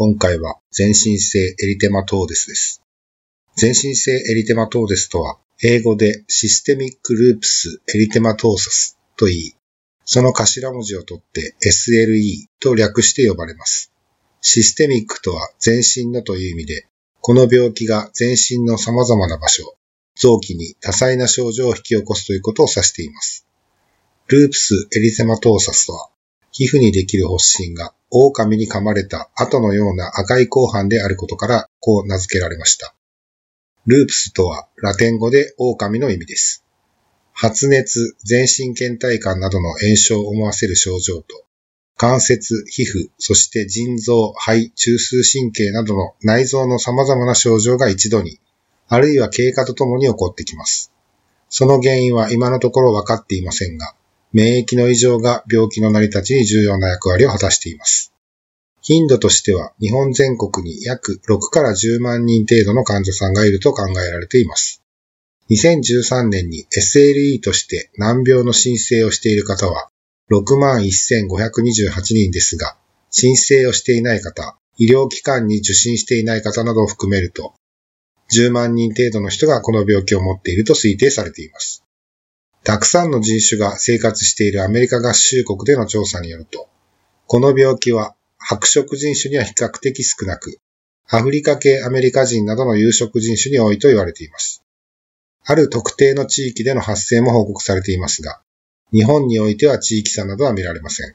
今回は、全身性エリテマトーデスです。全身性エリテマトーデスとは、英語でシステミックループスエリテマトーサスと言い、その頭文字を取って SLE と略して呼ばれます。システミックとは全身のという意味で、この病気が全身の様々な場所、臓器に多彩な症状を引き起こすということを指しています。ループスエリセマトーサスとは、皮膚にできる発疹が狼に噛まれた後のような赤い後半であることからこう名付けられました。ループスとはラテン語で狼の意味です。発熱、全身倦怠感などの炎症を思わせる症状と、関節、皮膚、そして腎臓、肺、中枢神経などの内臓の様々な症状が一度に、あるいは経過とともに起こってきます。その原因は今のところ分かっていませんが、免疫の異常が病気の成り立ちに重要な役割を果たしています。頻度としては日本全国に約6から10万人程度の患者さんがいると考えられています。2013年に SLE として難病の申請をしている方は61,528人ですが、申請をしていない方、医療機関に受診していない方などを含めると、10万人程度の人がこの病気を持っていると推定されています。たくさんの人種が生活しているアメリカ合衆国での調査によると、この病気は白色人種には比較的少なく、アフリカ系アメリカ人などの有色人種に多いと言われています。ある特定の地域での発生も報告されていますが、日本においては地域差などは見られません。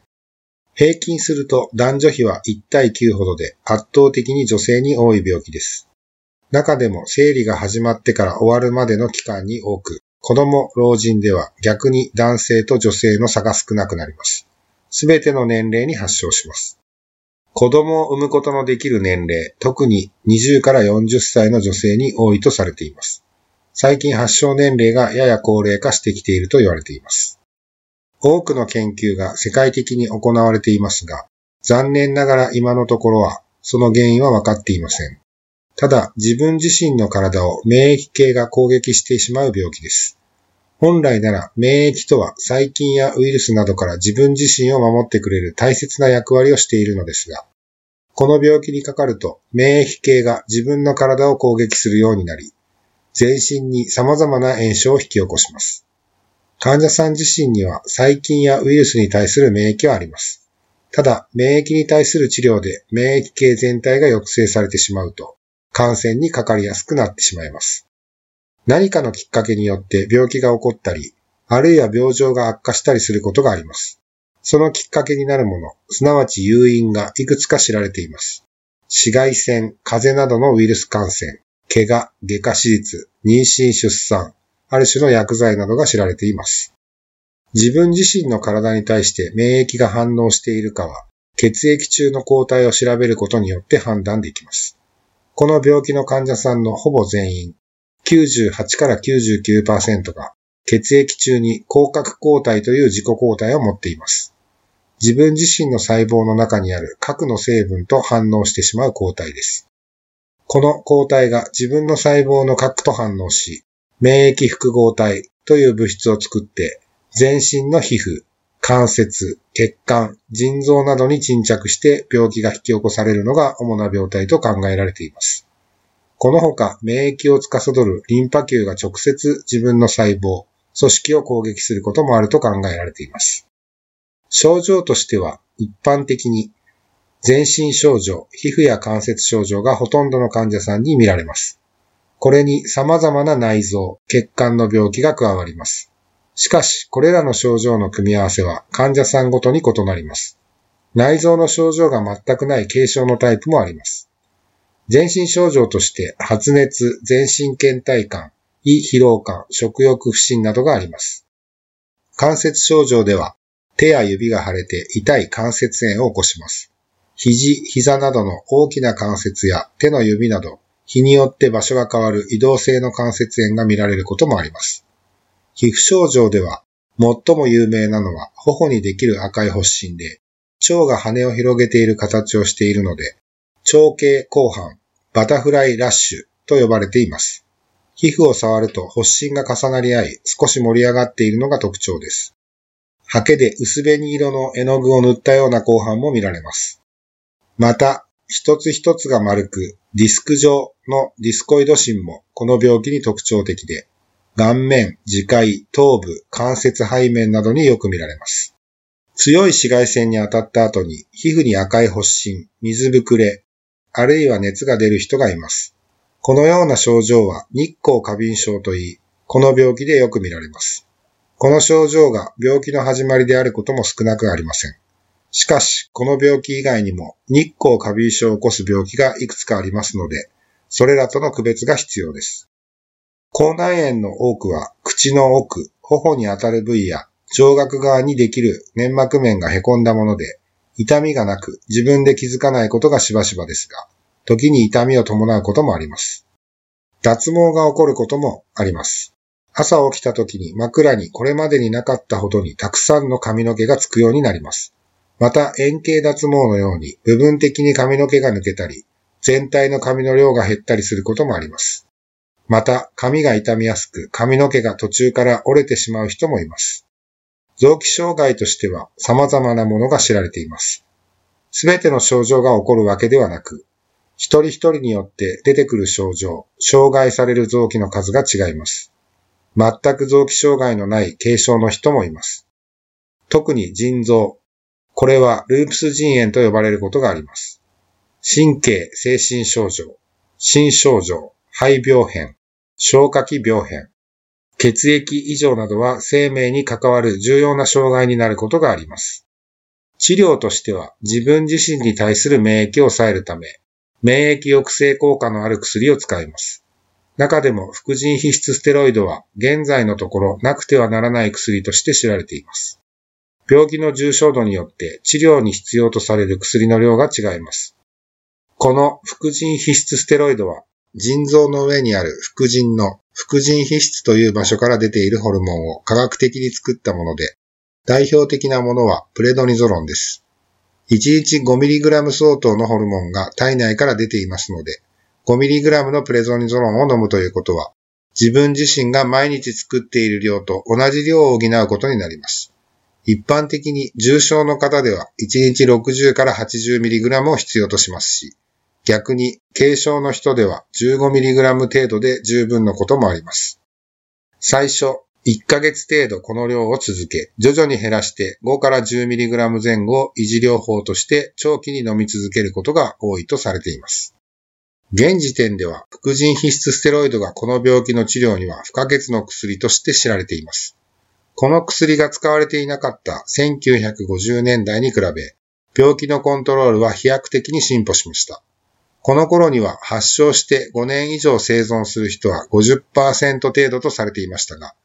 平均すると男女比は1対9ほどで圧倒的に女性に多い病気です。中でも生理が始まってから終わるまでの期間に多く、子供、老人では逆に男性と女性の差が少なくなります。すべての年齢に発症します。子供を産むことのできる年齢、特に20から40歳の女性に多いとされています。最近発症年齢がやや高齢化してきていると言われています。多くの研究が世界的に行われていますが、残念ながら今のところはその原因は分かっていません。ただ、自分自身の体を免疫系が攻撃してしまう病気です。本来なら免疫とは細菌やウイルスなどから自分自身を守ってくれる大切な役割をしているのですが、この病気にかかると免疫系が自分の体を攻撃するようになり、全身に様々な炎症を引き起こします。患者さん自身には細菌やウイルスに対する免疫はあります。ただ、免疫に対する治療で免疫系全体が抑制されてしまうと、感染にかかりやすくなってしまいます。何かのきっかけによって病気が起こったり、あるいは病状が悪化したりすることがあります。そのきっかけになるもの、すなわち誘因がいくつか知られています。紫外線、風邪などのウイルス感染、怪我、外科手術、妊娠出産、ある種の薬剤などが知られています。自分自身の体に対して免疫が反応しているかは、血液中の抗体を調べることによって判断できます。この病気の患者さんのほぼ全員、98から99%が血液中に抗核抗体という自己抗体を持っています。自分自身の細胞の中にある核の成分と反応してしまう抗体です。この抗体が自分の細胞の核と反応し、免疫複合体という物質を作って、全身の皮膚、関節、血管、腎臓などに沈着して病気が引き起こされるのが主な病態と考えられています。このほか免疫を司るリンパ球が直接自分の細胞、組織を攻撃することもあると考えられています。症状としては一般的に全身症状、皮膚や関節症状がほとんどの患者さんに見られます。これに様々な内臓、血管の病気が加わります。しかし、これらの症状の組み合わせは患者さんごとに異なります。内臓の症状が全くない軽症のタイプもあります。全身症状として発熱、全身倦怠感、胃疲労感、食欲不振などがあります。関節症状では手や指が腫れて痛い関節炎を起こします。肘、膝などの大きな関節や手の指など、日によって場所が変わる移動性の関節炎が見られることもあります。皮膚症状では、最も有名なのは頬にできる赤い発疹で、腸が羽を広げている形をしているので、腸系後半、バタフライラッシュと呼ばれています。皮膚を触ると発疹が重なり合い、少し盛り上がっているのが特徴です。ハケで薄紅色の絵の具を塗ったような後半も見られます。また、一つ一つが丸く、ディスク状のディスコイド芯もこの病気に特徴的で、顔面、耳介、頭部、関節背面などによく見られます。強い紫外線に当たった後に皮膚に赤い発疹、水ぶくれ、あるいは熱が出る人がいます。このような症状は日光過敏症といい、この病気でよく見られます。この症状が病気の始まりであることも少なくありません。しかし、この病気以外にも日光過敏症を起こす病気がいくつかありますので、それらとの区別が必要です。口内炎の多くは口の奥、頬に当たる部位や上顎側にできる粘膜面が凹んだもので、痛みがなく自分で気づかないことがしばしばですが、時に痛みを伴うこともあります。脱毛が起こることもあります。朝起きた時に枕にこれまでになかったほどにたくさんの髪の毛がつくようになります。また円形脱毛のように部分的に髪の毛が抜けたり、全体の髪の量が減ったりすることもあります。また、髪が傷みやすく、髪の毛が途中から折れてしまう人もいます。臓器障害としては様々なものが知られています。すべての症状が起こるわけではなく、一人一人によって出てくる症状、障害される臓器の数が違います。全く臓器障害のない軽症の人もいます。特に腎臓、これはループス腎炎と呼ばれることがあります。神経、精神症状、心症状、肺病変、消化器病変、血液異常などは生命に関わる重要な障害になることがあります。治療としては自分自身に対する免疫を抑えるため、免疫抑制効果のある薬を使います。中でも、副腎皮質ステロイドは現在のところなくてはならない薬として知られています。病気の重症度によって治療に必要とされる薬の量が違います。この副腎皮質ステロイドは、腎臓の上にある副腎の副腎皮質という場所から出ているホルモンを科学的に作ったもので、代表的なものはプレドニゾロンです。1日 5mg 相当のホルモンが体内から出ていますので、5mg のプレゾニゾロンを飲むということは、自分自身が毎日作っている量と同じ量を補うことになります。一般的に重症の方では1日60から 80mg を必要としますし、逆に軽症の人では 15mg 程度で十分のこともあります。最初、1ヶ月程度この量を続け、徐々に減らして5から 10mg 前後を維持療法として長期に飲み続けることが多いとされています。現時点では、副腎皮質ステロイドがこの病気の治療には不可欠の薬として知られています。この薬が使われていなかった1950年代に比べ、病気のコントロールは飛躍的に進歩しました。この頃には発症して5年以上生存する人は50%程度とされていましたが、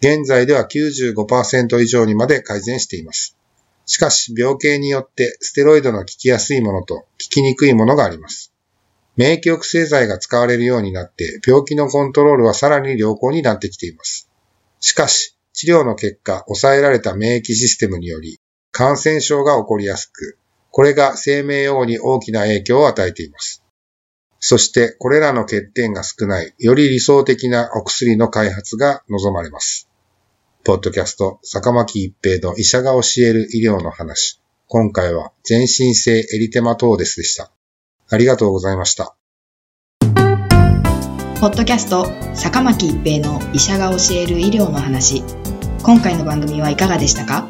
現在では95%以上にまで改善しています。しかし、病形によってステロイドの効きやすいものと効きにくいものがあります。免疫抑制剤が使われるようになって、病気のコントロールはさらに良好になってきています。しかし、治療の結果、抑えられた免疫システムにより、感染症が起こりやすく、これが生命予後に大きな影響を与えています。そしてこれらの欠点が少ない、より理想的なお薬の開発が望まれます。ポッドキャスト、坂巻一平の医者が教える医療の話。今回は全身性エリテマトーデスでした。ありがとうございました。ポッドキャスト、坂巻一平の医者が教える医療の話。今回の番組はいかがでしたか？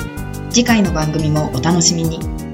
次回の番組もお楽しみに。